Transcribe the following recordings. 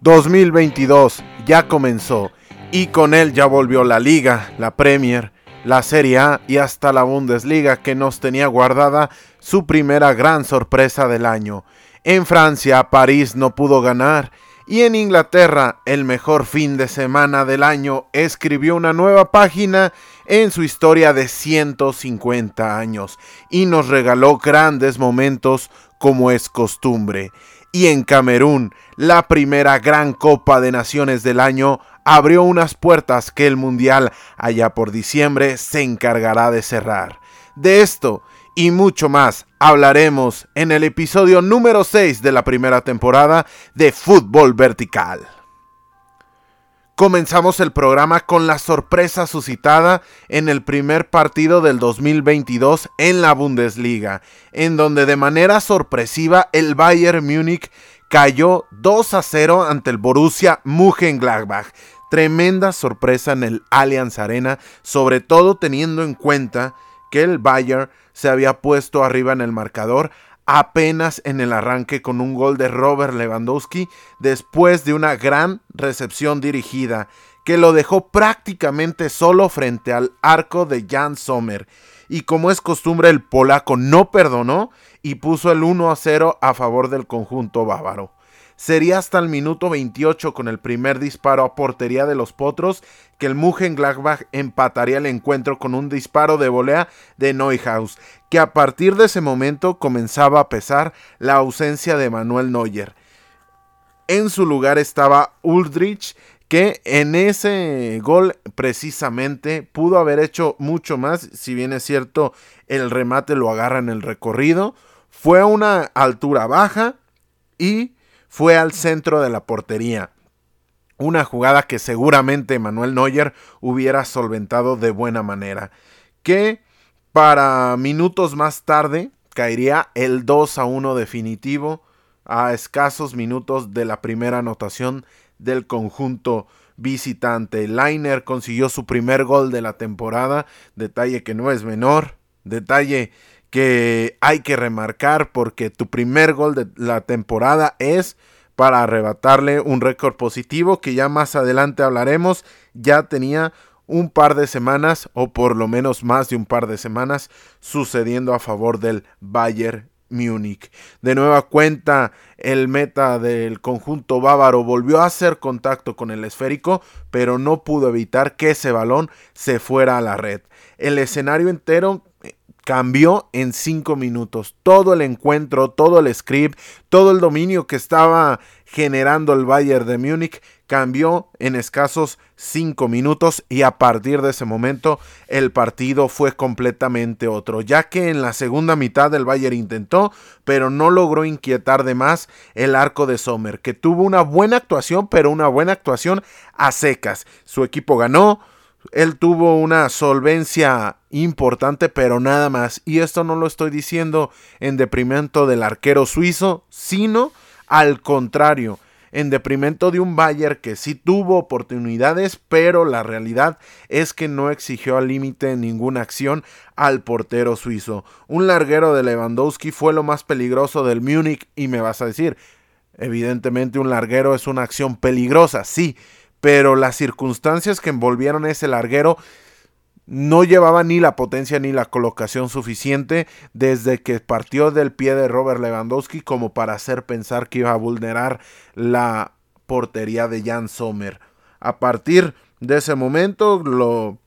2022 ya comenzó y con él ya volvió la liga, la Premier, la Serie A y hasta la Bundesliga que nos tenía guardada su primera gran sorpresa del año. En Francia, París no pudo ganar y en Inglaterra, el mejor fin de semana del año escribió una nueva página en su historia de 150 años y nos regaló grandes momentos como es costumbre y en Camerún, la primera gran Copa de Naciones del año, abrió unas puertas que el Mundial allá por diciembre se encargará de cerrar. De esto y mucho más hablaremos en el episodio número 6 de la primera temporada de Fútbol Vertical. Comenzamos el programa con la sorpresa suscitada en el primer partido del 2022 en la Bundesliga, en donde de manera sorpresiva el Bayern Múnich cayó 2 a 0 ante el Borussia Mönchengladbach. Tremenda sorpresa en el Allianz Arena, sobre todo teniendo en cuenta que el Bayern se había puesto arriba en el marcador apenas en el arranque con un gol de Robert Lewandowski después de una gran recepción dirigida que lo dejó prácticamente solo frente al arco de Jan Sommer. Y como es costumbre, el polaco no perdonó y puso el 1 a 0 a favor del conjunto bávaro. Sería hasta el minuto 28 con el primer disparo a portería de los Potros que el Mönchengladbach empataría el encuentro con un disparo de volea de Neuhaus, que a partir de ese momento comenzaba a pesar la ausencia de Manuel Neuer. En su lugar estaba Ulrich, que en ese gol precisamente pudo haber hecho mucho más, si bien es cierto el remate lo agarra en el recorrido, fue a una altura baja y fue al centro de la portería. Una jugada que seguramente Manuel Neuer hubiera solventado de buena manera. Que para minutos más tarde caería el 2 a 1 definitivo a escasos minutos de la primera anotación del conjunto visitante. Liner consiguió su primer gol de la temporada, detalle que no es menor, detalle que hay que remarcar porque tu primer gol de la temporada es para arrebatarle un récord positivo que ya más adelante hablaremos. Ya tenía un par de semanas o por lo menos más de un par de semanas sucediendo a favor del Bayern Múnich. De nueva cuenta, el meta del conjunto bávaro volvió a hacer contacto con el esférico, pero no pudo evitar que ese balón se fuera a la red. El escenario entero cambió en cinco minutos. Todo el encuentro, todo el script, todo el dominio que estaba generando el Bayern de Múnich cambió en escasos cinco minutos y a partir de ese momento el partido fue completamente otro, ya que en la segunda mitad el Bayern intentó, pero no logró inquietar de más el arco de Sommer, que tuvo una buena actuación, pero una buena actuación a secas. Su equipo ganó, él tuvo una solvencia importante, pero nada más. Y esto no lo estoy diciendo en deprimento del arquero suizo, sino al contrario, en deprimento de un Bayern que sí tuvo oportunidades, pero la realidad es que no exigió al límite ninguna acción al portero suizo. Un larguero de Lewandowski fue lo más peligroso del Múnich y me vas a decir, evidentemente un larguero es una acción peligrosa, sí, pero las circunstancias que envolvieron ese larguero no llevaba ni la potencia ni la colocación suficiente desde que partió del pie de Robert Lewandowski como para hacer pensar que iba a vulnerar la portería de Jan Sommer. A partir de ese momento, lo,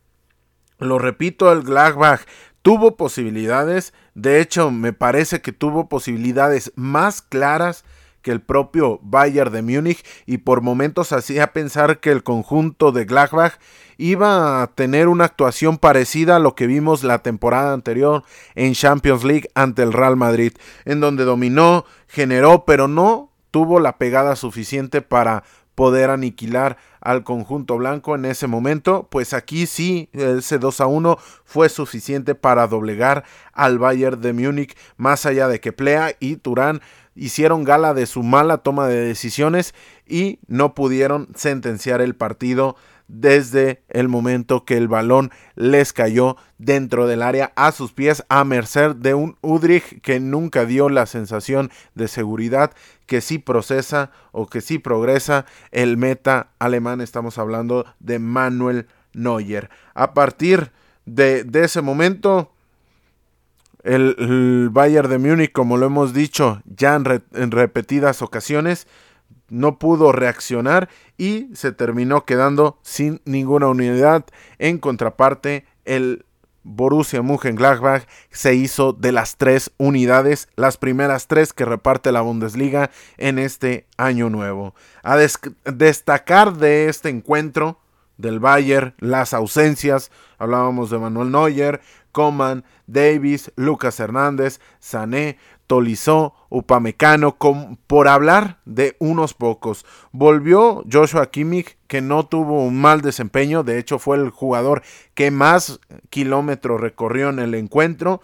lo repito, el Gladbach tuvo posibilidades, de hecho me parece que tuvo posibilidades más claras que el propio Bayern de Múnich y por momentos hacía pensar que el conjunto de Gladbach iba a tener una actuación parecida a lo que vimos la temporada anterior en Champions League ante el Real Madrid, en donde dominó, generó, pero no tuvo la pegada suficiente para poder aniquilar al conjunto blanco en ese momento, pues aquí sí ese 2 a 1 fue suficiente para doblegar al Bayern de Múnich, más allá de que Plea y Turán hicieron gala de su mala toma de decisiones y no pudieron sentenciar el partido desde el momento que el balón les cayó dentro del área a sus pies a merced de un Udrich que nunca dio la sensación de seguridad que sí procesa o que sí progresa el meta alemán. Estamos hablando de Manuel Neuer. A partir de, ese momento, el, Bayern de Múnich, como lo hemos dicho ya en repetidas ocasiones, no pudo reaccionar y se terminó quedando sin ninguna unidad. En contraparte, el Borussia Mönchengladbach se hizo de las tres unidades, las primeras tres que reparte la Bundesliga en este año nuevo. A destacar de este encuentro del Bayern, las ausencias, hablábamos de Manuel Neuer, Coman, Davis, Lucas Hernández, Sané, Tolizó, Upamecano, por hablar de unos pocos. Volvió Joshua Kimmich, que no tuvo un mal desempeño, de hecho fue el jugador que más kilómetros recorrió en el encuentro,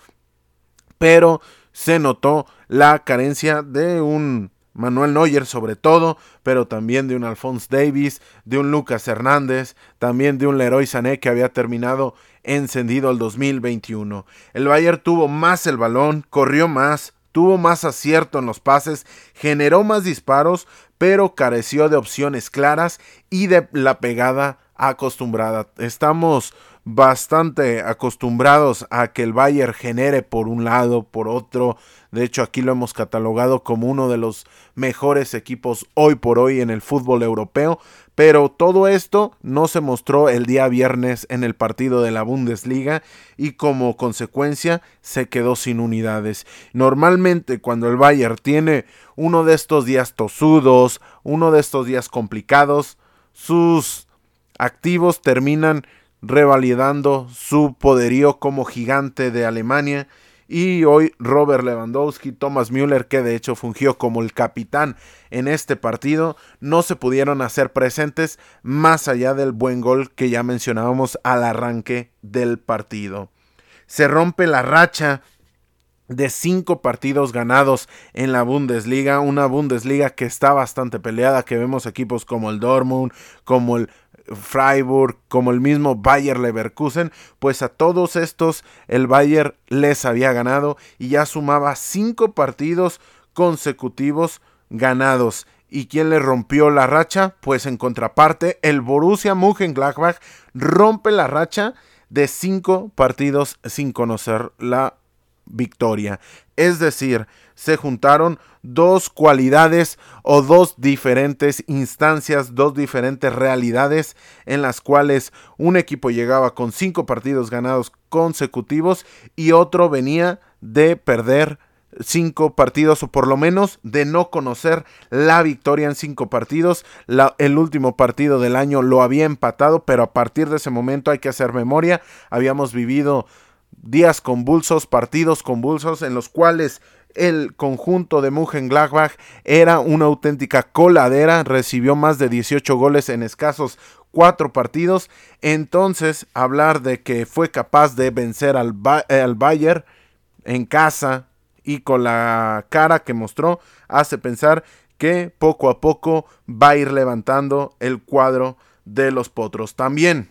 pero se notó la carencia de un Manuel Neuer sobre todo, pero también de un Alphonse Davis, de un Lucas Hernández, también de un Leroy Sané que había terminado encendido el 2021. El Bayern tuvo más el balón, corrió más, tuvo más acierto en los pases, generó más disparos, pero careció de opciones claras y de la pegada acostumbrada. Estamos bastante acostumbrados a que el Bayern genere por un lado, por otro. De hecho, aquí lo hemos catalogado como uno de los mejores equipos hoy por hoy en el fútbol europeo. Pero todo esto no se mostró el día viernes en el partido de la Bundesliga y como consecuencia se quedó sin unidades. Normalmente cuando el Bayern tiene uno de estos días tosudos, uno de estos días complicados, sus activos terminan revalidando su poderío como gigante de Alemania y hoy Robert Lewandowski, Thomas Müller, que de hecho fungió como el capitán en este partido, no se pudieron hacer presentes más allá del buen gol que ya mencionábamos al arranque del partido. Se rompe la racha de cinco partidos ganados en la Bundesliga, una Bundesliga que está bastante peleada, que vemos equipos como el Dortmund, como el Freiburg, como el mismo Bayer Leverkusen, pues a todos estos el Bayer les había ganado y ya sumaba cinco partidos consecutivos ganados. ¿Y quién le rompió la racha? Pues en contraparte, el Borussia Mönchengladbach rompe la racha de cinco partidos sin conocer la victoria. Es decir, se juntaron dos cualidades o dos diferentes instancias, dos diferentes realidades en las cuales un equipo llegaba con cinco partidos ganados consecutivos y otro venía de perder cinco partidos o por lo menos de no conocer la victoria en cinco partidos. el último partido del año lo había empatado, pero a partir de ese momento hay que hacer memoria. Habíamos vivido días convulsos, partidos convulsos en los cuales el conjunto de Mönchengladbach era una auténtica coladera, recibió más de 18 goles en escasos cuatro partidos, entonces hablar de que fue capaz de vencer al, al Bayern en casa y con la cara que mostró hace pensar que poco a poco va a ir levantando el cuadro de los potros. También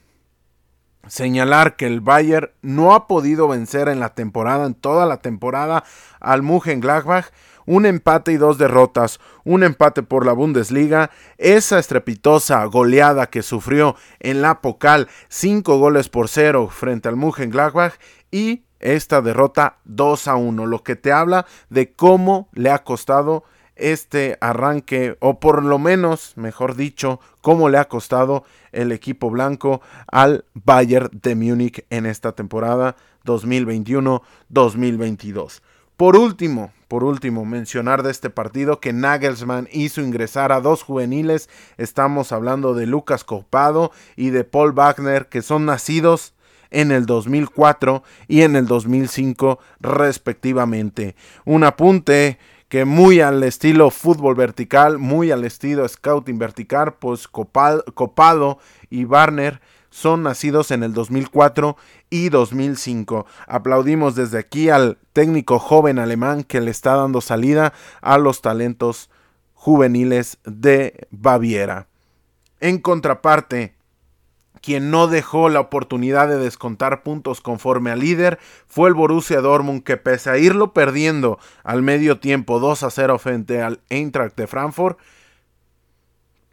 señalar que el Bayern no ha podido vencer en la temporada, en toda la temporada, al Mönchengladbach. Un empate y dos derrotas, un empate por la Bundesliga, esa estrepitosa goleada que sufrió en la Pocal, cinco goles por cero frente al Mönchengladbach y esta derrota 2 a 1, lo que te habla de cómo le ha costado este arranque, o por lo menos, mejor dicho, cómo le ha costado el equipo blanco al Bayern de Múnich en esta temporada 2021-2022. Por último, por último, mencionar de este partido que Nagelsmann hizo ingresar a dos juveniles. Estamos hablando de Lucas Copado y de Paul Wagner, que son nacidos en el 2004 y en el 2005 respectivamente. Un apunte que muy al estilo fútbol vertical, muy al estilo scouting vertical, pues Copado, y Barner son nacidos en el 2004 y 2005. Aplaudimos desde aquí al técnico joven alemán que le está dando salida a los talentos juveniles de Baviera. En contraparte, quien no dejó la oportunidad de descontar puntos conforme al líder fue el Borussia Dortmund que pese a irlo perdiendo al medio tiempo 2 a 0 frente al Eintracht de Frankfurt,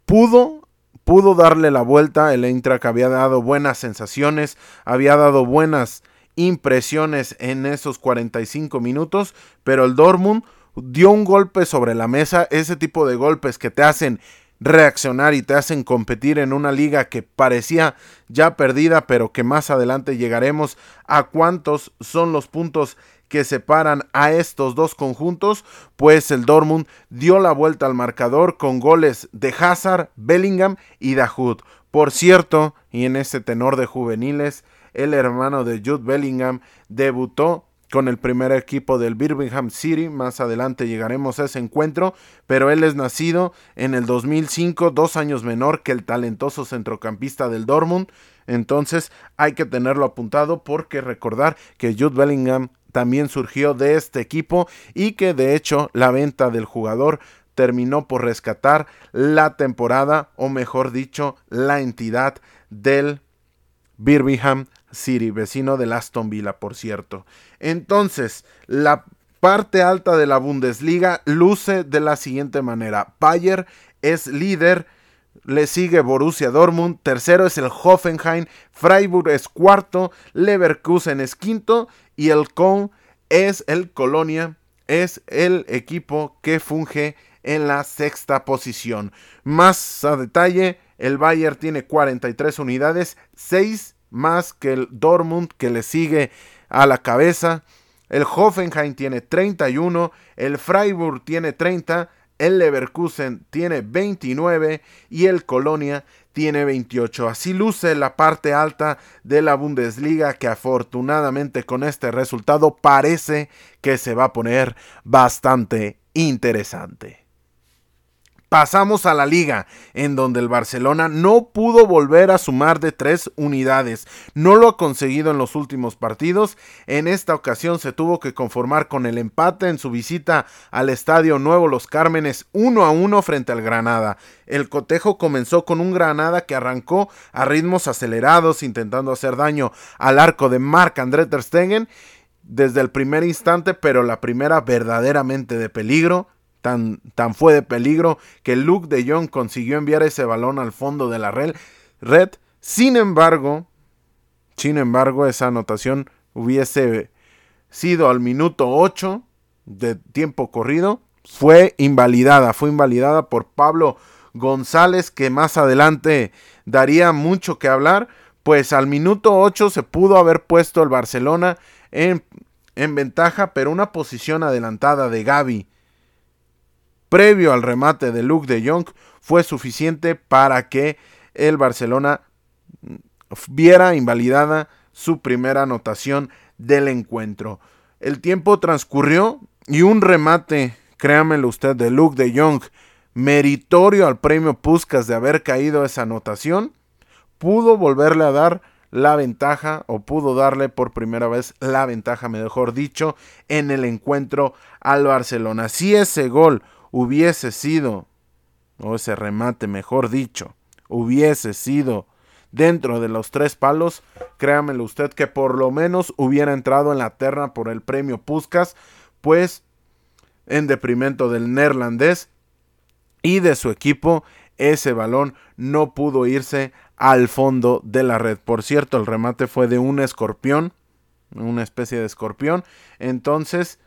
pudo pudo darle la vuelta, el Eintracht había dado buenas sensaciones, había dado buenas impresiones en esos 45 minutos, pero el Dortmund dio un golpe sobre la mesa, ese tipo de golpes que te hacen reaccionar y te hacen competir en una liga que parecía ya perdida, pero que más adelante llegaremos a cuántos son los puntos que separan a estos dos conjuntos, pues el Dortmund dio la vuelta al marcador con goles de Hazard, Bellingham y Dahoud. Por cierto, y en este tenor de juveniles, el hermano de Jude Bellingham debutó con el primer equipo del Birmingham City. Más adelante llegaremos a ese encuentro, pero él es nacido en el 2005, dos años menor que el talentoso centrocampista del Dortmund. Entonces hay que tenerlo apuntado porque recordar que Jude Bellingham también surgió de este equipo y que de hecho la venta del jugador terminó por rescatar la temporada o mejor dicho la entidad del Birmingham City, vecino de Aston Villa, por cierto. Entonces, la parte alta de la Bundesliga luce de la siguiente manera. Bayer es líder, le sigue Borussia Dortmund, tercero es el Hoffenheim, Freiburg es cuarto, Leverkusen es quinto y el Köln es el Colonia, es el equipo que funge en la sexta posición. Más a detalle, el Bayern tiene 43 unidades, 6 más que el Dortmund que le sigue a la cabeza. El Hoffenheim tiene 31, el Freiburg tiene 30, el Leverkusen tiene 29 y el Colonia tiene 28. Así luce la parte alta de la Bundesliga que afortunadamente con este resultado parece que se va a poner bastante interesante. Pasamos a la liga, en donde el Barcelona no pudo volver a sumar de tres unidades. No lo ha conseguido en los últimos partidos. En esta ocasión se tuvo que conformar con el empate en su visita al Estadio Nuevo Los Cármenes 1 a 1 frente al Granada. El cotejo comenzó con un Granada que arrancó a ritmos acelerados, intentando hacer daño al arco de Marc André Ter desde el primer instante, pero la primera verdaderamente de peligro Tan, fue de peligro que Luke de Jong consiguió enviar ese balón al fondo de la red. Sin embargo, sin embargo, esa anotación hubiese sido al minuto 8 de tiempo corrido. Fue invalidada, fue invalidada por Pablo González, que más adelante daría mucho que hablar. Pues al minuto 8 se pudo haber puesto el Barcelona en, en ventaja, pero una posición adelantada de Gaby previo al remate de Luke de Jong fue suficiente para que el Barcelona viera invalidada su primera anotación del encuentro. El tiempo transcurrió y un remate, créamelo usted, de Luke de Jong, meritorio al premio Puskas de haber caído esa anotación, pudo volverle a dar la ventaja o pudo darle por primera vez la ventaja, mejor dicho, en el encuentro al Barcelona. Si ese gol hubiese sido, o ese remate mejor dicho, hubiese sido dentro de los tres palos, créamelo usted que por lo menos hubiera entrado en la terna por el premio Puskas, pues en deprimento del neerlandés y de su equipo, ese balón no pudo irse al fondo de la red. Por cierto, el remate fue de un escorpión, una especie de escorpión. Entonces,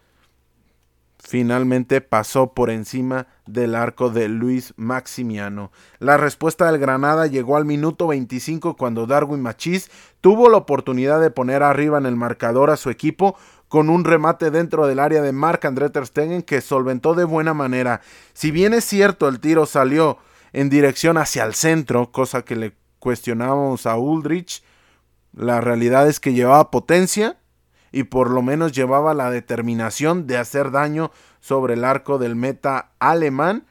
finalmente pasó por encima del arco de Luis Maximiano. La respuesta del Granada llegó al minuto 25 cuando Darwin Machís tuvo la oportunidad de poner arriba en el marcador a su equipo con un remate dentro del área de Marc André Stegen que solventó de buena manera. Si bien es cierto el tiro salió en dirección hacia el centro, cosa que le cuestionábamos a Uldrich, la realidad es que llevaba potencia y por lo menos llevaba la determinación de hacer daño sobre el arco del meta alemán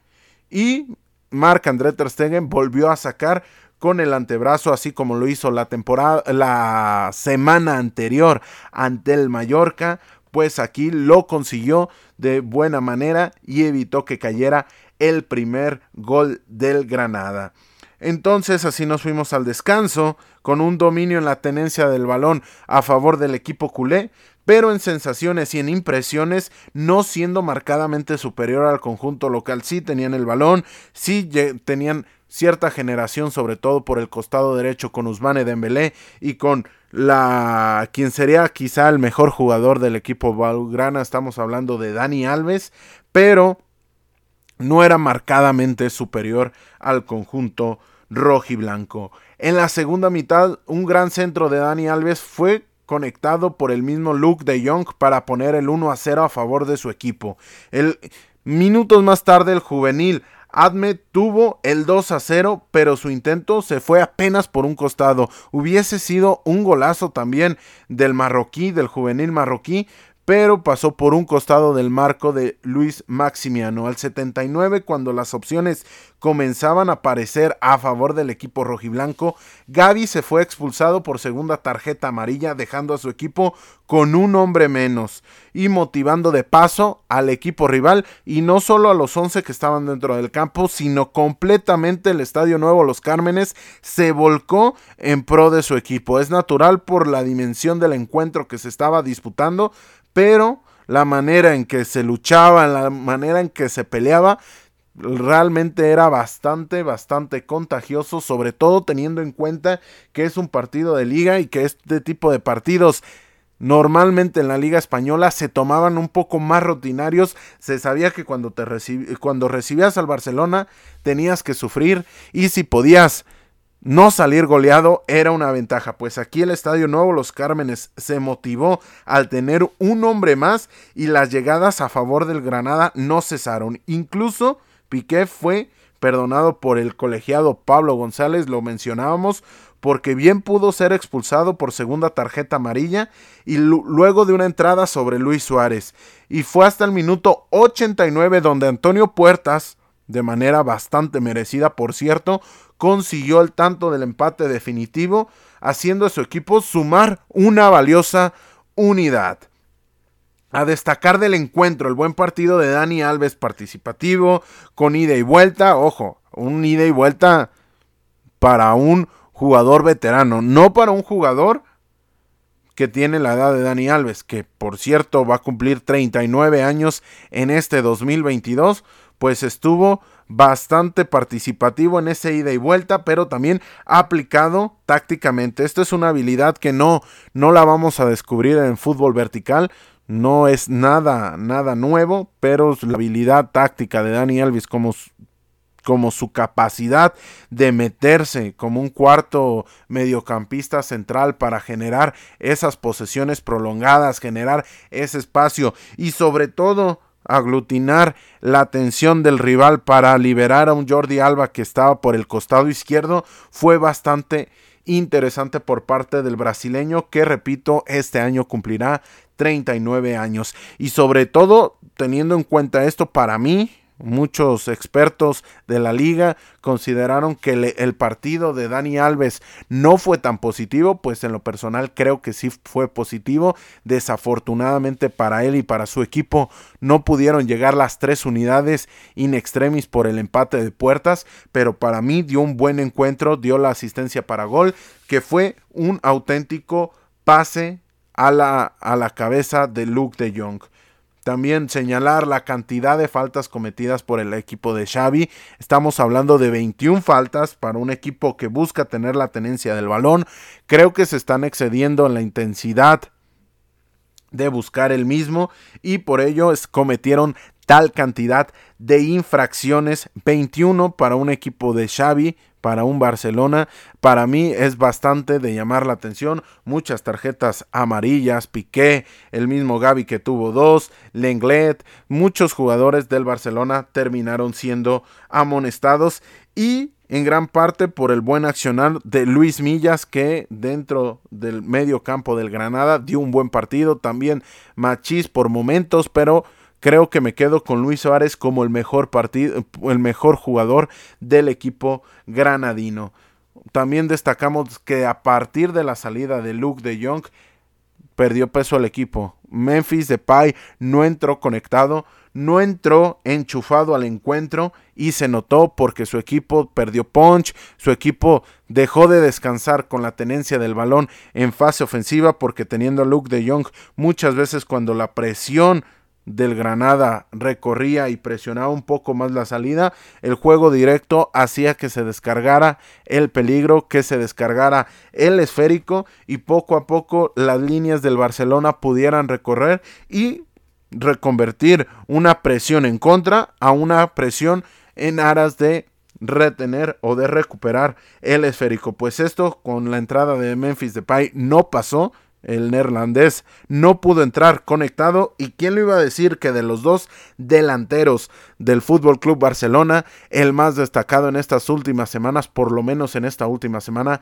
y Marc André Ter Stegen volvió a sacar con el antebrazo así como lo hizo la temporada la semana anterior ante el Mallorca, pues aquí lo consiguió de buena manera y evitó que cayera el primer gol del Granada. Entonces así nos fuimos al descanso, con un dominio en la tenencia del balón a favor del equipo culé, pero en sensaciones y en impresiones no siendo marcadamente superior al conjunto local. Sí tenían el balón, sí tenían cierta generación, sobre todo por el costado derecho con Usmane Dembélé y con la quien sería quizá el mejor jugador del equipo Valgrana, estamos hablando de Dani Alves, pero no era marcadamente superior al conjunto rojiblanco. En la segunda mitad, un gran centro de Dani Alves fue conectado por el mismo Luke de Jong para poner el 1 a 0 a favor de su equipo. Minutos más tarde, el juvenil Adme tuvo el 2 a 0, pero su intento se fue apenas por un costado. Hubiese sido un golazo también del marroquí, del juvenil marroquí, pero pasó por un costado del marco de Luis Maximiano. Al 79, cuando las opciones comenzaban a aparecer a favor del equipo rojiblanco, Gaby se fue expulsado por segunda tarjeta amarilla, dejando a su equipo con un hombre menos y motivando de paso al equipo rival y no solo a los 11 que estaban dentro del campo, sino completamente el Estadio Nuevo Los Cármenes se volcó en pro de su equipo. Es natural por la dimensión del encuentro que se estaba disputando, pero la manera en que se luchaba, la manera en que se peleaba, realmente era bastante, bastante contagioso, sobre todo teniendo en cuenta que es un partido de liga y que este tipo de partidos normalmente en la liga española se tomaban un poco más rutinarios, se sabía que cuando, te cuando recibías al Barcelona tenías que sufrir y si podías no salir goleado era una ventaja, pues aquí el Estadio Nuevo Los Cármenes se motivó al tener un hombre más y las llegadas a favor del Granada no cesaron. Incluso Piqué fue perdonado por el colegiado Pablo González, lo mencionábamos, porque bien pudo ser expulsado por segunda tarjeta amarilla y luego de una entrada sobre Luis Suárez. Y fue hasta el minuto 89 donde Antonio Puertas, de manera bastante merecida por cierto, consiguió el tanto del empate definitivo, haciendo a su equipo sumar una valiosa unidad. A destacar del encuentro, el buen partido de Dani Alves participativo, con ida y vuelta, ojo, un ida y vuelta para un jugador veterano, no para un jugador que tiene la edad de Dani Alves, que por cierto va a cumplir 39 años en este 2022, pues estuvo bastante participativo en ese ida y vuelta, pero también aplicado tácticamente. Esto es una habilidad que no, no la vamos a descubrir en fútbol vertical. No es nada, nada nuevo, pero la habilidad táctica de Dani Alves como como su capacidad de meterse como un cuarto mediocampista central para generar esas posesiones prolongadas, generar ese espacio y sobre todo aglutinar la atención del rival para liberar a un Jordi Alba que estaba por el costado izquierdo fue bastante interesante por parte del brasileño que repito este año cumplirá 39 años. Y sobre todo teniendo en cuenta esto para mí Muchos expertos de la liga consideraron que el partido de Dani Alves no fue tan positivo, pues en lo personal creo que sí fue positivo. Desafortunadamente para él y para su equipo no pudieron llegar las tres unidades in extremis por el empate de puertas, pero para mí dio un buen encuentro, dio la asistencia para gol, que fue un auténtico pase a la, a la cabeza de Luke de Jong. También señalar la cantidad de faltas cometidas por el equipo de Xavi. Estamos hablando de 21 faltas para un equipo que busca tener la tenencia del balón. Creo que se están excediendo en la intensidad de buscar el mismo y por ello cometieron tal cantidad de infracciones, 21 para un equipo de Xavi, para un Barcelona, para mí es bastante de llamar la atención, muchas tarjetas amarillas, Piqué, el mismo Gaby que tuvo dos, Lenglet, muchos jugadores del Barcelona terminaron siendo amonestados y en gran parte por el buen accionar de Luis Millas que dentro del medio campo del Granada dio un buen partido, también Machís por momentos, pero Creo que me quedo con Luis Suárez como el mejor partido, el mejor jugador del equipo granadino. También destacamos que a partir de la salida de Luke de Jong perdió peso el equipo. Memphis Depay no entró conectado, no entró enchufado al encuentro y se notó porque su equipo perdió punch, su equipo dejó de descansar con la tenencia del balón en fase ofensiva porque teniendo a Luke de Jong muchas veces cuando la presión del Granada recorría y presionaba un poco más la salida, el juego directo hacía que se descargara el peligro, que se descargara el esférico y poco a poco las líneas del Barcelona pudieran recorrer y reconvertir una presión en contra a una presión en aras de retener o de recuperar el esférico. Pues esto con la entrada de Memphis Depay no pasó el neerlandés no pudo entrar conectado y quién lo iba a decir que de los dos delanteros del Fútbol Club Barcelona, el más destacado en estas últimas semanas, por lo menos en esta última semana,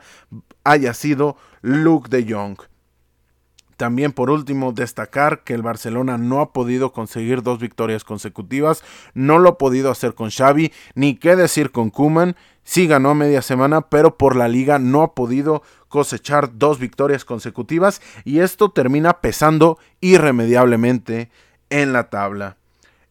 haya sido Luke de Jong. También por último destacar que el Barcelona no ha podido conseguir dos victorias consecutivas, no lo ha podido hacer con Xavi, ni qué decir con Kuman, sí ganó media semana, pero por la liga no ha podido cosechar dos victorias consecutivas y esto termina pesando irremediablemente en la tabla.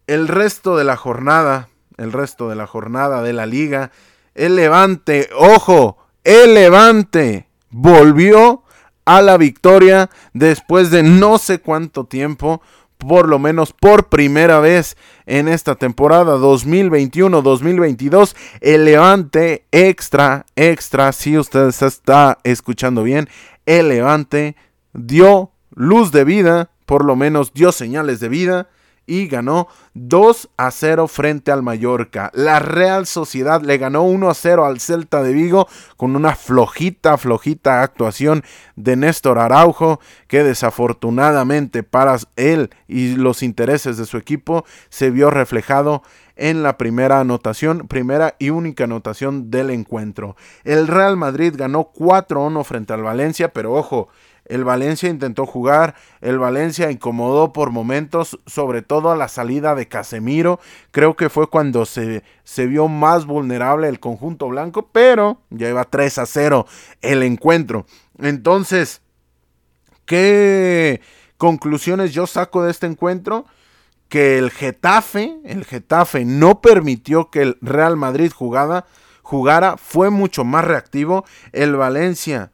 El resto de la jornada, el resto de la jornada de la liga, el Levante, ojo, el Levante volvió a la victoria después de no sé cuánto tiempo por lo menos por primera vez en esta temporada 2021-2022. El Levante extra, extra, si usted se está escuchando bien, el Levante dio luz de vida, por lo menos dio señales de vida y ganó 2 a 0 frente al Mallorca. La Real Sociedad le ganó 1 a 0 al Celta de Vigo con una flojita, flojita actuación de Néstor Araujo que desafortunadamente para él y los intereses de su equipo se vio reflejado en la primera anotación, primera y única anotación del encuentro. El Real Madrid ganó 4-1 frente al Valencia, pero ojo, el Valencia intentó jugar, el Valencia incomodó por momentos, sobre todo a la salida de Casemiro. Creo que fue cuando se, se vio más vulnerable el conjunto blanco, pero ya iba 3 a 0 el encuentro. Entonces, ¿qué conclusiones yo saco de este encuentro? Que el Getafe, el Getafe no permitió que el Real Madrid jugara, jugara, fue mucho más reactivo. El Valencia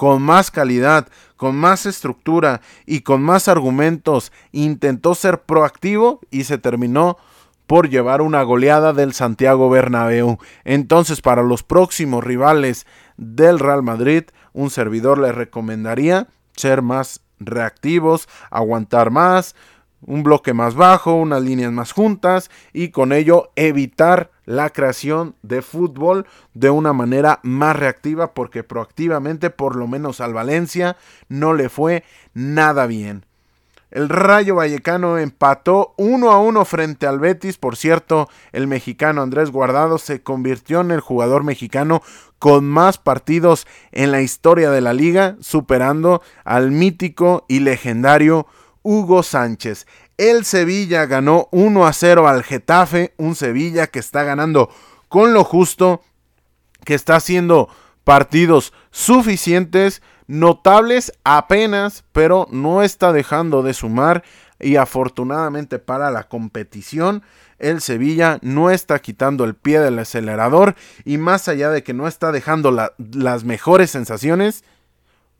con más calidad, con más estructura y con más argumentos, intentó ser proactivo y se terminó por llevar una goleada del Santiago Bernabéu. Entonces, para los próximos rivales del Real Madrid, un servidor le recomendaría ser más reactivos, aguantar más, un bloque más bajo, unas líneas más juntas y con ello evitar la creación de fútbol de una manera más reactiva porque proactivamente por lo menos al Valencia no le fue nada bien. El Rayo Vallecano empató 1 a 1 frente al Betis. Por cierto, el mexicano Andrés Guardado se convirtió en el jugador mexicano con más partidos en la historia de la liga, superando al mítico y legendario Hugo Sánchez. El Sevilla ganó 1 a 0 al Getafe, un Sevilla que está ganando con lo justo, que está haciendo partidos suficientes, notables apenas, pero no está dejando de sumar y afortunadamente para la competición el Sevilla no está quitando el pie del acelerador y más allá de que no está dejando las mejores sensaciones,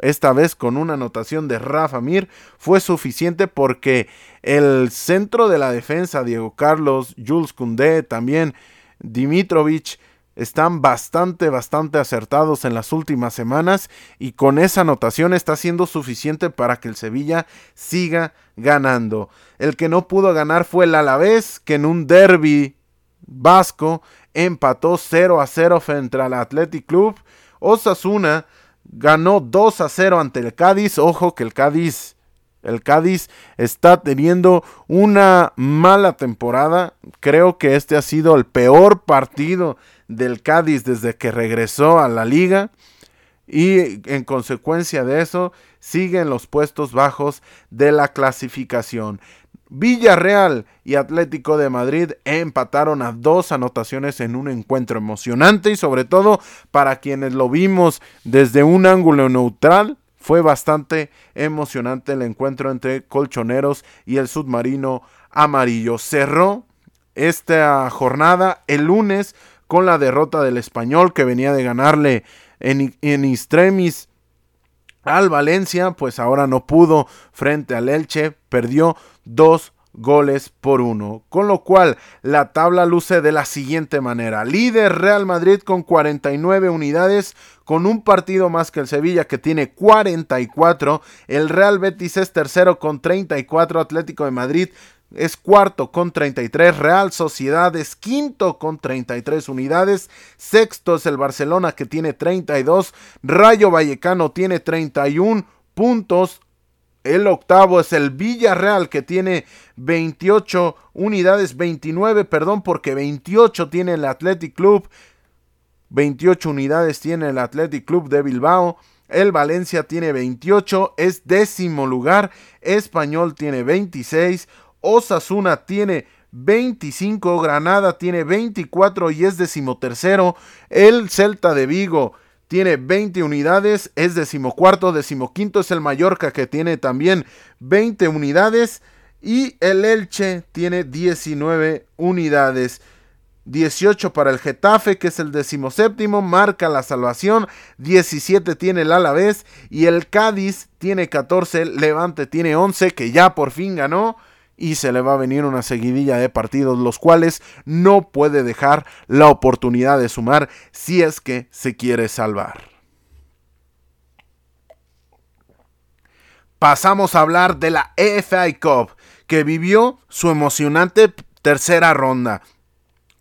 esta vez con una anotación de Rafa Mir, fue suficiente porque el centro de la defensa, Diego Carlos, Jules Koundé, también Dimitrovich, están bastante, bastante acertados en las últimas semanas y con esa anotación está siendo suficiente para que el Sevilla siga ganando. El que no pudo ganar fue el Alavés, que en un derby vasco empató 0 a 0 frente al Athletic Club. Osasuna ganó 2 a 0 ante el Cádiz. Ojo que el Cádiz, el Cádiz está teniendo una mala temporada. Creo que este ha sido el peor partido del Cádiz desde que regresó a la liga. Y en consecuencia de eso, siguen los puestos bajos de la clasificación. Villarreal y Atlético de Madrid empataron a dos anotaciones en un encuentro emocionante y sobre todo para quienes lo vimos desde un ángulo neutral. Fue bastante emocionante el encuentro entre Colchoneros y el submarino amarillo. Cerró esta jornada el lunes con la derrota del español que venía de ganarle en, en extremis al Valencia, pues ahora no pudo frente al Elche, perdió dos goles por uno, con lo cual la tabla luce de la siguiente manera. Líder Real Madrid con 49 unidades, con un partido más que el Sevilla que tiene 44, el Real Betis es tercero con 34, Atlético de Madrid es cuarto con 33, Real Sociedad es quinto con 33 unidades, sexto es el Barcelona que tiene 32, Rayo Vallecano tiene 31 puntos, el octavo es el Villarreal que tiene 28 unidades, 29, perdón, porque 28 tiene el Athletic Club, 28 unidades tiene el Athletic Club de Bilbao. El Valencia tiene 28, es décimo lugar. Español tiene 26. Osasuna tiene 25, Granada tiene 24 y es decimotercero. El Celta de Vigo tiene 20 unidades, es decimocuarto, decimoquinto es el Mallorca que tiene también 20 unidades y el Elche tiene 19 unidades. 18 para el Getafe, que es el decimoséptimo, marca la salvación. 17 tiene el Alavés y el Cádiz tiene 14, el Levante tiene 11, que ya por fin ganó y se le va a venir una seguidilla de partidos los cuales no puede dejar la oportunidad de sumar si es que se quiere salvar. Pasamos a hablar de la FA Cup que vivió su emocionante tercera ronda.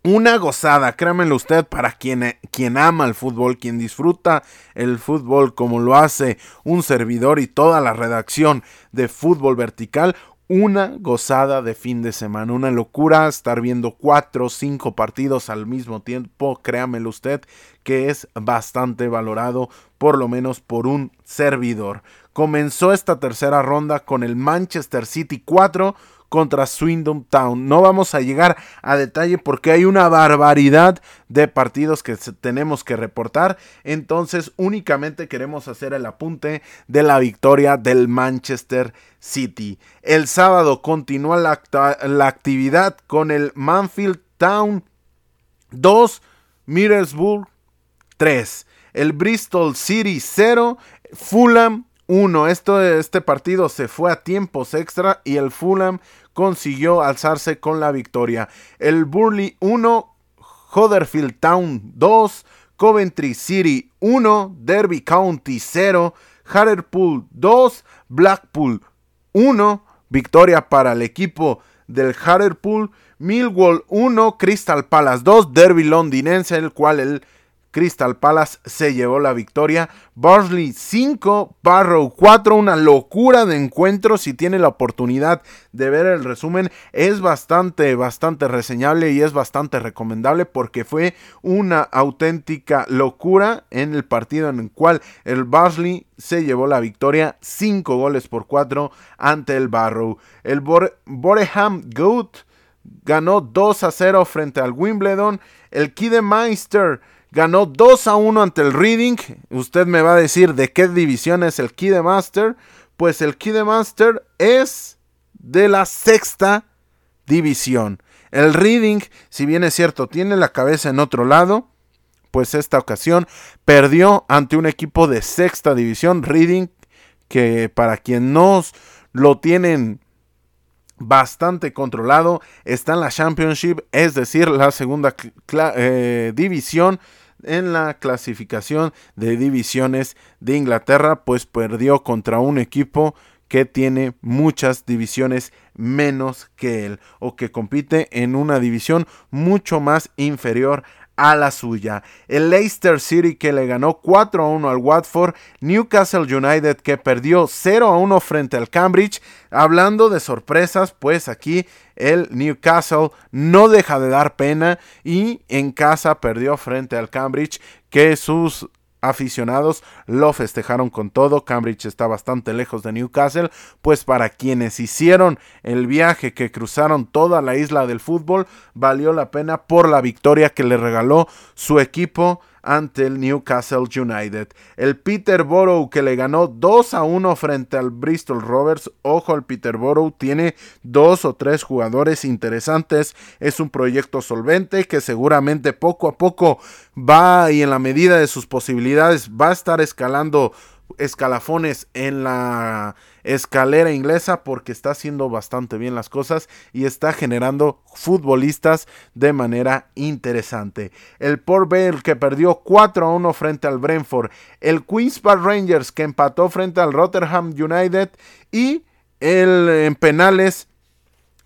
Una gozada, créanmelo usted, para quien, quien, ama el fútbol, quien disfruta el fútbol como lo hace un servidor y toda la redacción de fútbol vertical, una gozada de fin de semana, una locura estar viendo cuatro o cinco partidos al mismo tiempo, créamelo usted, que es bastante valorado, por lo menos por un servidor. Comenzó esta tercera ronda con el Manchester City 4 contra Swindon Town. No vamos a llegar a detalle porque hay una barbaridad de partidos que tenemos que reportar. Entonces únicamente queremos hacer el apunte de la victoria del Manchester City. El sábado continúa la, actividad con el Manfield Town 2, Middlesbrough 3. El Bristol City 0, Fulham 1. Esto, este partido se fue a tiempos extra y el Fulham consiguió alzarse con la victoria. El Burley 1, Huddersfield Town 2, Coventry City 1, Derby County 0, Hartlepool 2, Blackpool 1, victoria para el equipo del Hartlepool, Millwall 1, Crystal Palace 2, Derby londinense, el cual el Crystal Palace se llevó la victoria. Barnsley 5, Barrow 4, una locura de encuentro. Si tiene la oportunidad de ver el resumen, es bastante, bastante reseñable y es bastante recomendable porque fue una auténtica locura en el partido en el cual el Barnsley se llevó la victoria 5 goles por 4 ante el Barrow. El Boreham Goat ganó 2 a 0 frente al Wimbledon. El Kidemeister ganó 2 a 1 ante el Reading. Usted me va a decir de qué división es el Kidemaster. Pues el Kidemaster es de la sexta división. El Reading, si bien es cierto, tiene la cabeza en otro lado, pues esta ocasión perdió ante un equipo de sexta división, Reading, que para quien no lo tienen bastante controlado, está en la Championship, es decir, la segunda eh, división en la clasificación de divisiones de Inglaterra, pues perdió contra un equipo que tiene muchas divisiones menos que él o que compite en una división mucho más inferior a la suya. El Leicester City que le ganó 4 a 1 al Watford, Newcastle United que perdió 0 a 1 frente al Cambridge. Hablando de sorpresas, pues aquí el Newcastle no deja de dar pena y en casa perdió frente al Cambridge que sus aficionados lo festejaron con todo. Cambridge está bastante lejos de Newcastle, pues para quienes hicieron el viaje que cruzaron toda la isla del fútbol, valió la pena por la victoria que le regaló su equipo ante el Newcastle United. El Peterborough que le ganó 2 a 1 frente al Bristol Rovers. Ojo, el Peterborough tiene dos o tres jugadores interesantes. Es un proyecto solvente que seguramente poco a poco va y en la medida de sus posibilidades va a estar escalando escalafones en la escalera inglesa porque está haciendo bastante bien las cosas y está generando futbolistas de manera interesante. El Port Vale que perdió 4 a 1 frente al Brentford, el Queens Park Rangers que empató frente al Rotterdam United y el en penales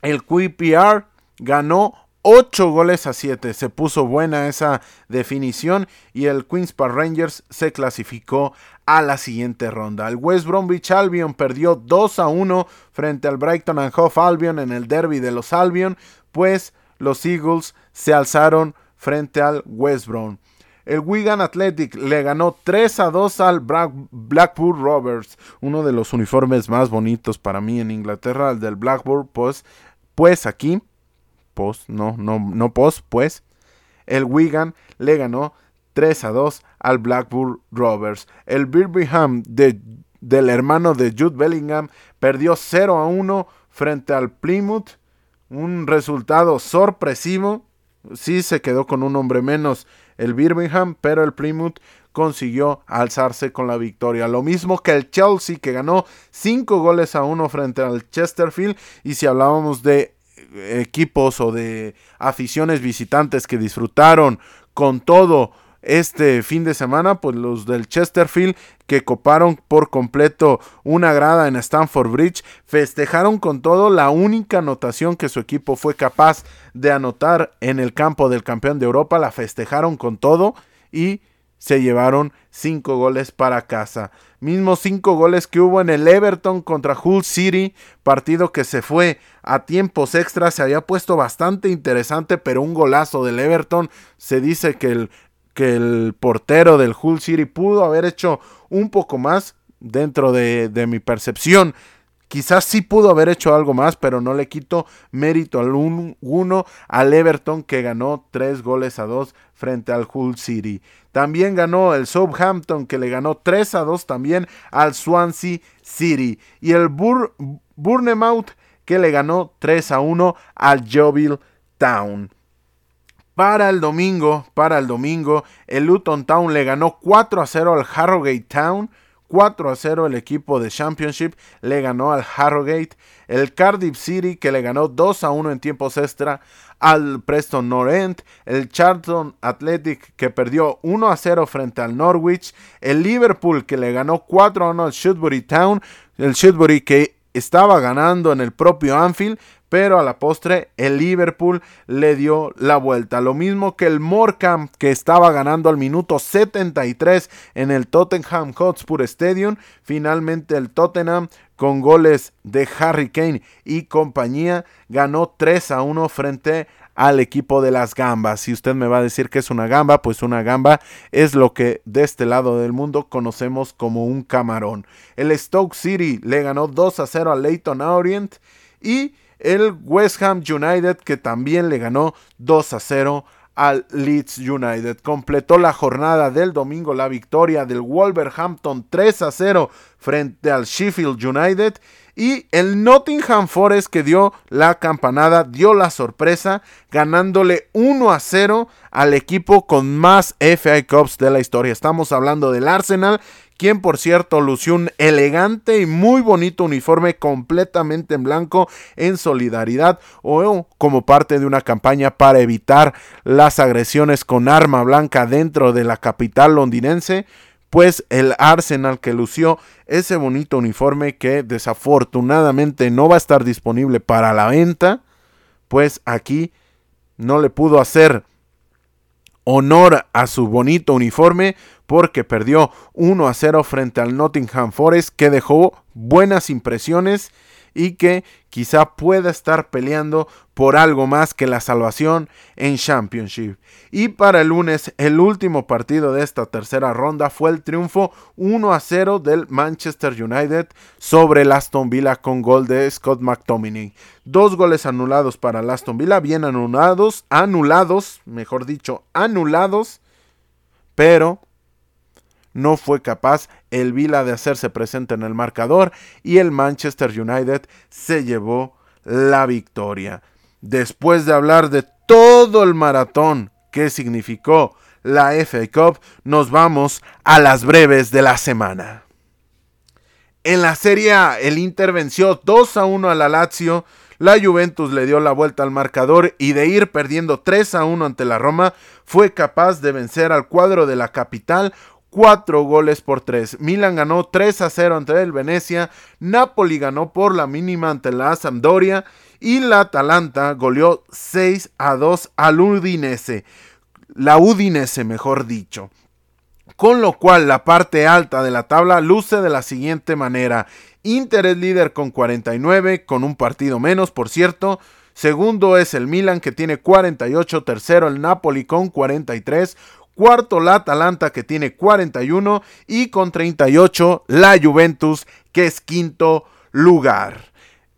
el QPR ganó 8 goles a 7. Se puso buena esa definición y el Queens Park Rangers se clasificó a la siguiente ronda. El West Bromwich Albion perdió 2 a 1 frente al Brighton and Hove Albion en el derby de los Albion, pues los Eagles se alzaron frente al West Brom. El Wigan Athletic le ganó 3 a 2 al Blackburn Rovers, uno de los uniformes más bonitos para mí en Inglaterra, el del Blackburn, pues, pues aquí post, no, no, no post, pues, el Wigan le ganó 3 a 2 al Blackburn Rovers. El Birmingham de, del hermano de Jude Bellingham perdió 0 a 1 frente al Plymouth. Un resultado sorpresivo. Sí se quedó con un hombre menos el Birmingham, pero el Plymouth consiguió alzarse con la victoria. Lo mismo que el Chelsea que ganó 5 goles a 1 frente al Chesterfield. Y si hablábamos de equipos o de aficiones visitantes que disfrutaron con todo este fin de semana, pues los del Chesterfield que coparon por completo una grada en Stamford Bridge, festejaron con todo. La única anotación que su equipo fue capaz de anotar en el campo del campeón de Europa, la festejaron con todo y se llevaron cinco goles para casa. Mismos cinco goles que hubo en el Everton contra Hull City, partido que se fue a tiempos extras, se había puesto bastante interesante, pero un golazo del Everton, se dice que el, que el portero del Hull City pudo haber hecho un poco más dentro de, de mi percepción Quizás sí pudo haber hecho algo más, pero no le quito mérito al uno al Everton que ganó 3 goles a 2 frente al Hull City. También ganó el Southampton que le ganó 3 a 2 también al Swansea City. Y el Bur Bournemouth que le ganó 3 a 1 al Jovil Town. Para el domingo, para el domingo, el Luton Town le ganó 4 a 0 al Harrogate Town. 4 a 0 el equipo de Championship le ganó al Harrogate. El Cardiff City que le ganó 2 a 1 en tiempos extra al Preston North El Charlton Athletic que perdió 1 a 0 frente al Norwich. El Liverpool que le ganó 4 a 1 al Shootbury Town. El Shootbury que estaba ganando en el propio Anfield pero a la postre el Liverpool le dio la vuelta. Lo mismo que el Morecambe que estaba ganando al minuto 73 en el Tottenham Hotspur Stadium. Finalmente el Tottenham con goles de Harry Kane y compañía ganó 3 a 1 frente al equipo de las gambas. Si usted me va a decir que es una gamba, pues una gamba es lo que de este lado del mundo conocemos como un camarón. El Stoke City le ganó 2 a 0 al Leighton Orient y el West Ham United que también le ganó 2 a 0 al Leeds United. Completó la jornada del domingo la victoria del Wolverhampton 3 a 0 frente al Sheffield United y el Nottingham Forest que dio la campanada, dio la sorpresa ganándole 1 a 0 al equipo con más FA Cups de la historia. Estamos hablando del Arsenal quien por cierto lució un elegante y muy bonito uniforme completamente en blanco en solidaridad o como parte de una campaña para evitar las agresiones con arma blanca dentro de la capital londinense pues el Arsenal que lució ese bonito uniforme que desafortunadamente no va a estar disponible para la venta, pues aquí no le pudo hacer honor a su bonito uniforme porque perdió 1 a 0 frente al Nottingham Forest que dejó buenas impresiones y que quizá pueda estar peleando por algo más que la salvación en Championship. Y para el lunes, el último partido de esta tercera ronda fue el triunfo 1 a 0 del Manchester United sobre el Aston Villa con gol de Scott McTominay. Dos goles anulados para el Aston Villa, bien anulados, anulados, mejor dicho, anulados pero no fue capaz el Vila de hacerse presente en el marcador y el Manchester United se llevó la victoria. Después de hablar de todo el maratón que significó la FA Cup, nos vamos a las breves de la semana. En la Serie el Inter venció 2 a 1 a la Lazio. La Juventus le dio la vuelta al marcador y de ir perdiendo 3 a 1 ante la Roma, fue capaz de vencer al cuadro de la capital 4 goles por 3. Milan ganó 3 a 0 ante el Venecia, Napoli ganó por la mínima ante la Sampdoria y la Atalanta goleó 6 a 2 al Udinese. La Udinese, mejor dicho con lo cual la parte alta de la tabla luce de la siguiente manera. Inter es líder con 49, con un partido menos, por cierto. Segundo es el Milan que tiene 48, tercero el Napoli con 43, cuarto la Atalanta que tiene 41 y con 38 la Juventus que es quinto lugar.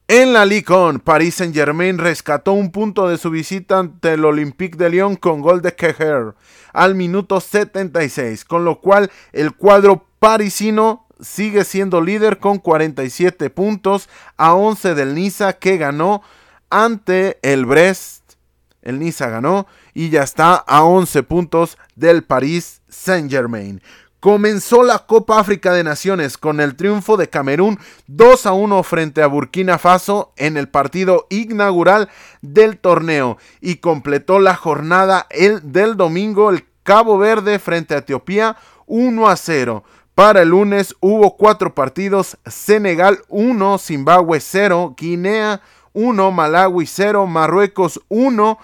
En la 1, Paris Saint-Germain rescató un punto de su visita ante el Olympique de Lyon con gol de Keher al minuto 76, con lo cual el cuadro parisino sigue siendo líder con 47 puntos a 11 del Niza que ganó ante el Brest. El Niza ganó y ya está a 11 puntos del Paris Saint-Germain. Comenzó la Copa África de Naciones con el triunfo de Camerún 2 a 1 frente a Burkina Faso en el partido inaugural del torneo y completó la jornada el, del domingo el Cabo Verde frente a Etiopía 1 a 0. Para el lunes hubo cuatro partidos, Senegal 1, Zimbabue 0, Guinea 1, Malawi 0, Marruecos 1,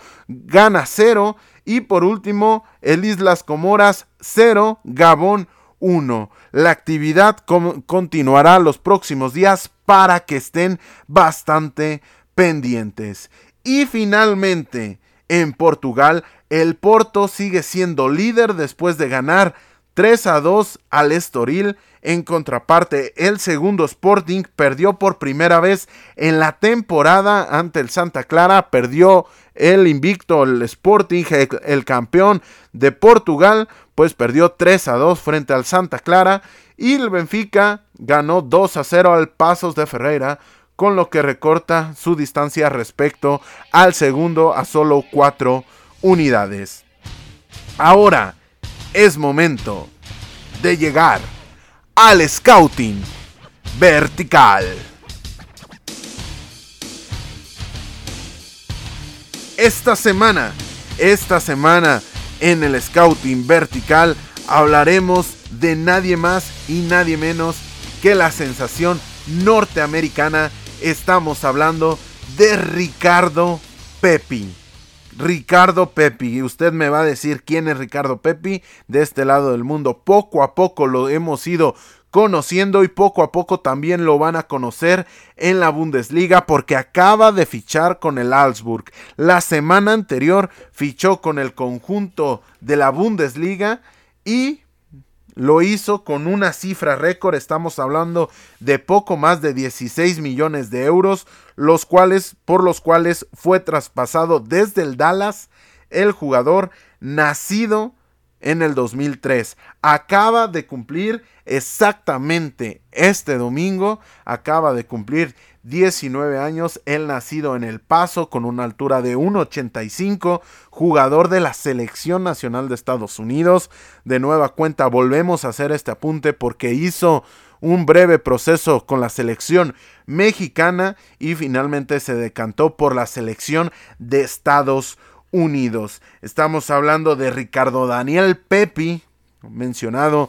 Ghana 0 y por último, el Islas Comoras 0, Gabón 1. La actividad continuará los próximos días para que estén bastante pendientes. Y finalmente, en Portugal, el Porto sigue siendo líder después de ganar 3 a 2 al Estoril. En contraparte, el segundo Sporting perdió por primera vez en la temporada ante el Santa Clara. Perdió el invicto, el Sporting, el, campeón de Portugal, pues perdió 3 a 2 frente al Santa Clara. Y el Benfica ganó 2 a 0 al Pasos de Ferreira, con lo que recorta su distancia respecto al segundo a solo 4 unidades. Ahora, es momento de llegar al scouting vertical. Esta semana, esta semana en el scouting vertical hablaremos de nadie más y nadie menos que la sensación norteamericana. Estamos hablando de Ricardo Pepi. Ricardo Pepi. Usted me va a decir quién es Ricardo Pepi de este lado del mundo. Poco a poco lo hemos ido conociendo y poco a poco también lo van a conocer en la Bundesliga porque acaba de fichar con el Augsburg. La semana anterior fichó con el conjunto de la Bundesliga y lo hizo con una cifra récord, estamos hablando de poco más de 16 millones de euros, los cuales, por los cuales fue traspasado desde el Dallas el jugador nacido en el 2003. Acaba de cumplir exactamente este domingo, acaba de cumplir 19 años, él nacido en El Paso con una altura de 1,85, jugador de la selección nacional de Estados Unidos. De nueva cuenta volvemos a hacer este apunte porque hizo un breve proceso con la selección mexicana y finalmente se decantó por la selección de Estados Unidos. Estamos hablando de Ricardo Daniel Pepi, mencionado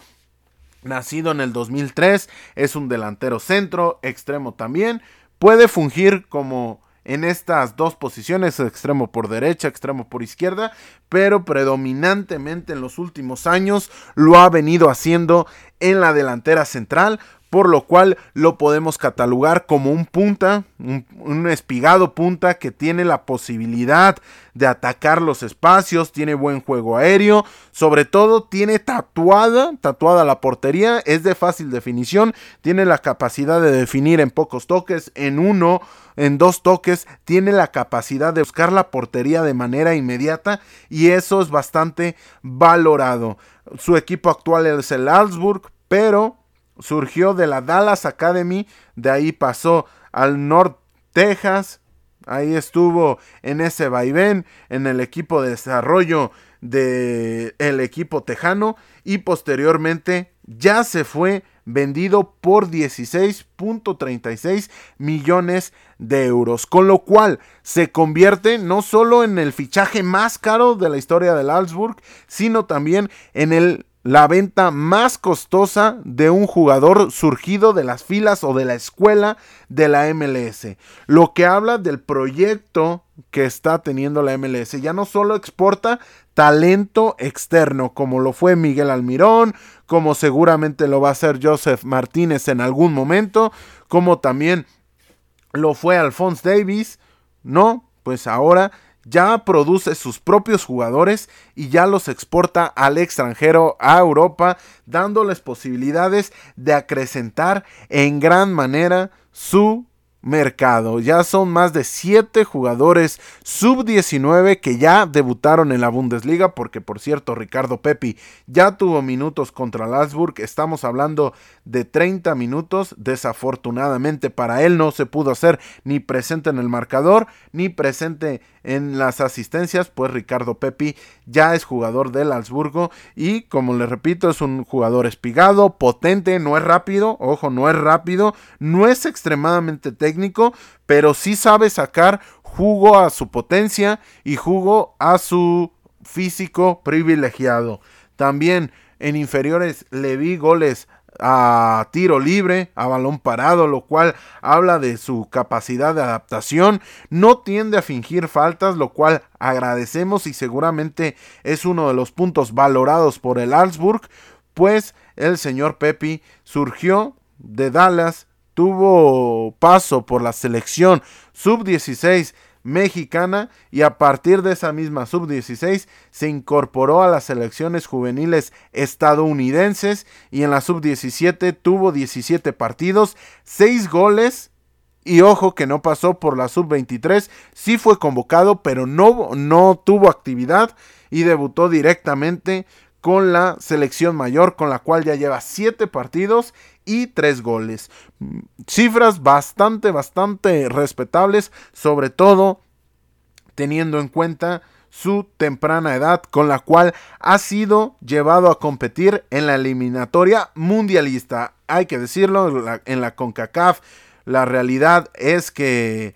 nacido en el 2003, es un delantero centro, extremo también, Puede fungir como en estas dos posiciones, extremo por derecha, extremo por izquierda, pero predominantemente en los últimos años lo ha venido haciendo en la delantera central por lo cual lo podemos catalogar como un punta, un, espigado punta que tiene la posibilidad de atacar los espacios, tiene buen juego aéreo, sobre todo tiene tatuada, tatuada la portería, es de fácil definición, tiene la capacidad de definir en pocos toques, en uno, en dos toques, tiene la capacidad de buscar la portería de manera inmediata y eso es bastante valorado. Su equipo actual es el Augsburg, pero surgió de la Dallas Academy, de ahí pasó al North Texas, ahí estuvo en ese vaivén, en el equipo de desarrollo del el equipo tejano y posteriormente ya se fue vendido por 16.36 millones de euros, con lo cual se convierte no solo en el fichaje más caro de la historia del Augsburg, sino también en el la venta más costosa de un jugador surgido de las filas o de la escuela de la MLS. Lo que habla del proyecto que está teniendo la MLS. Ya no solo exporta talento externo, como lo fue Miguel Almirón, como seguramente lo va a hacer Joseph Martínez en algún momento, como también lo fue Alphonse Davis. No, pues ahora ya produce sus propios jugadores y ya los exporta al extranjero, a Europa, dándoles posibilidades de acrecentar en gran manera su mercado. Ya son más de 7 jugadores sub-19 que ya debutaron en la Bundesliga, porque por cierto Ricardo Pepi ya tuvo minutos contra Lasburg. Estamos hablando de 30 minutos. Desafortunadamente para él no se pudo hacer ni presente en el marcador, ni presente en las asistencias, pues Ricardo Pepi ya es jugador del Alsburgo y como le repito es un jugador espigado, potente, no es rápido, ojo, no es rápido, no es extremadamente técnico, pero sí sabe sacar jugo a su potencia y jugo a su físico privilegiado. También en inferiores le vi goles a tiro libre, a balón parado, lo cual habla de su capacidad de adaptación. No tiende a fingir faltas, lo cual agradecemos y seguramente es uno de los puntos valorados por el Augsburg, pues el señor Pepi surgió de Dallas, tuvo paso por la selección sub-16 mexicana y a partir de esa misma sub-16 se incorporó a las selecciones juveniles estadounidenses y en la sub-17 tuvo 17 partidos, 6 goles y ojo que no pasó por la sub-23, sí fue convocado pero no, no tuvo actividad y debutó directamente con la selección mayor, con la cual ya lleva 7 partidos y 3 goles. Cifras bastante, bastante respetables, sobre todo teniendo en cuenta su temprana edad con la cual ha sido llevado a competir en la eliminatoria mundialista. Hay que decirlo, en la CONCACAF la realidad es que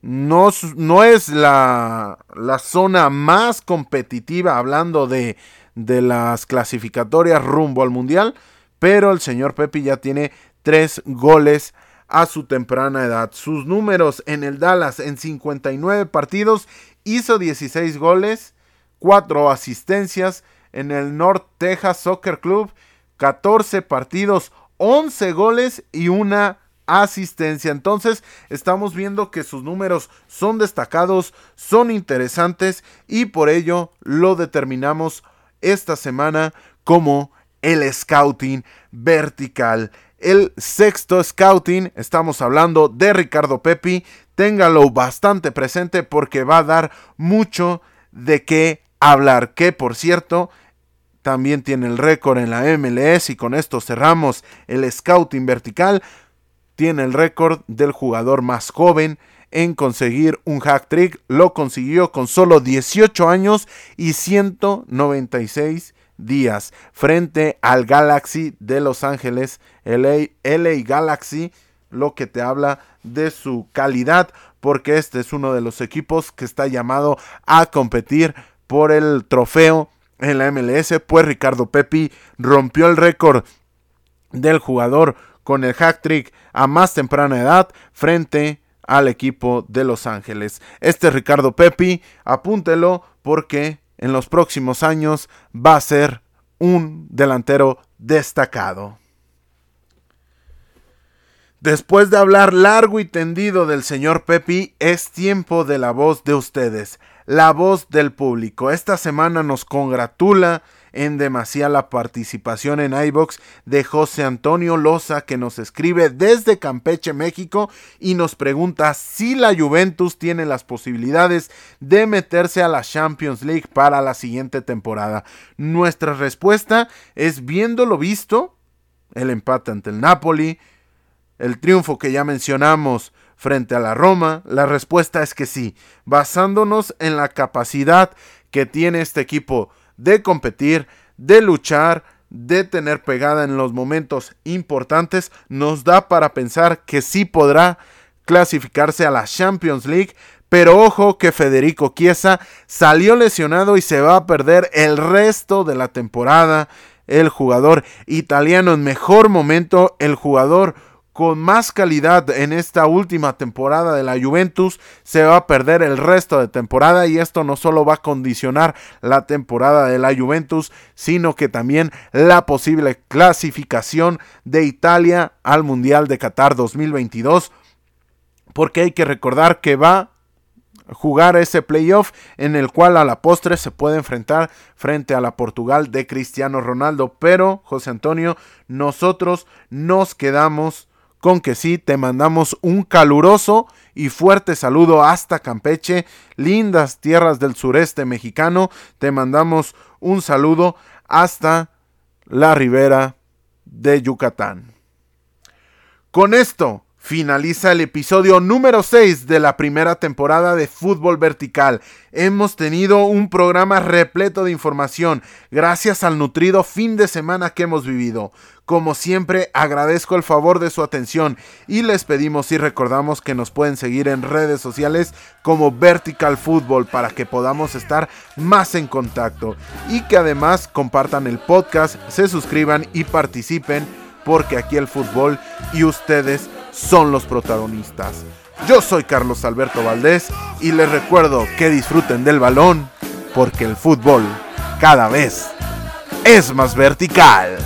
no, no es la, la, zona más competitiva hablando de de las clasificatorias rumbo al Mundial, pero el señor Pepi ya tiene tres goles a su temprana edad. Sus números en el Dallas en 59 partidos hizo 16 goles, 4 asistencias. En el North Texas Soccer Club 14 partidos, 11 goles y una asistencia. Entonces estamos viendo que sus números son destacados, son interesantes y por ello lo determinamos esta semana como el scouting vertical. El sexto scouting, estamos hablando de Ricardo Pepi, téngalo bastante presente porque va a dar mucho de qué hablar. Que por cierto, también tiene el récord en la MLS y con esto cerramos el scouting vertical. Tiene el récord del jugador más joven en conseguir un hack trick. Lo consiguió con solo 18 años y 196 días frente al Galaxy de Los Ángeles, LA, LA Galaxy, lo que te habla de su calidad, porque este es uno de los equipos que está llamado a competir por el trofeo en la MLS, pues Ricardo Pepi rompió el récord del jugador con el hack trick a más temprana edad frente al equipo de Los Ángeles. Este es Ricardo Pepi, apúntelo porque en los próximos años va a ser un delantero destacado. Después de hablar largo y tendido del señor Pepi, es tiempo de la voz de ustedes, la voz del público. Esta semana nos congratula en demasía la participación en iBox de José Antonio Loza que nos escribe desde Campeche, México y nos pregunta si la Juventus tiene las posibilidades de meterse a la Champions League para la siguiente temporada. Nuestra respuesta es viendo lo visto, el empate ante el Napoli, el triunfo que ya mencionamos frente a la Roma? La respuesta es que sí, basándonos en la capacidad que tiene este equipo de competir, de luchar, de tener pegada en los momentos importantes, nos da para pensar que sí podrá clasificarse a la Champions League, pero ojo que Federico Chiesa salió lesionado y se va a perder el resto de la temporada. El jugador italiano en mejor momento, el jugador con más calidad en esta última temporada de la Juventus se va a perder el resto de temporada y esto no solo va a condicionar la temporada de la Juventus, sino que también la posible clasificación de Italia al Mundial de Qatar 2022, porque hay que recordar que va a jugar ese playoff en el cual a la postre se puede enfrentar frente a la Portugal de Cristiano Ronaldo, pero José Antonio, nosotros nos quedamos con que sí, te mandamos un caluroso y fuerte saludo hasta Campeche, lindas tierras del sureste mexicano. Te mandamos un saludo hasta la ribera de Yucatán. Con esto finaliza el episodio número 6 de la primera temporada de Fútbol Vertical. Hemos tenido un programa repleto de información gracias al nutrido fin de semana que hemos vivido. Como siempre, agradezco el favor de su atención y les pedimos y recordamos que nos pueden seguir en redes sociales como Vertical Football para que podamos estar más en contacto y que además compartan el podcast, se suscriban y participen porque aquí el fútbol y ustedes son los protagonistas. Yo soy Carlos Alberto Valdés y les recuerdo que disfruten del balón porque el fútbol cada vez es más vertical.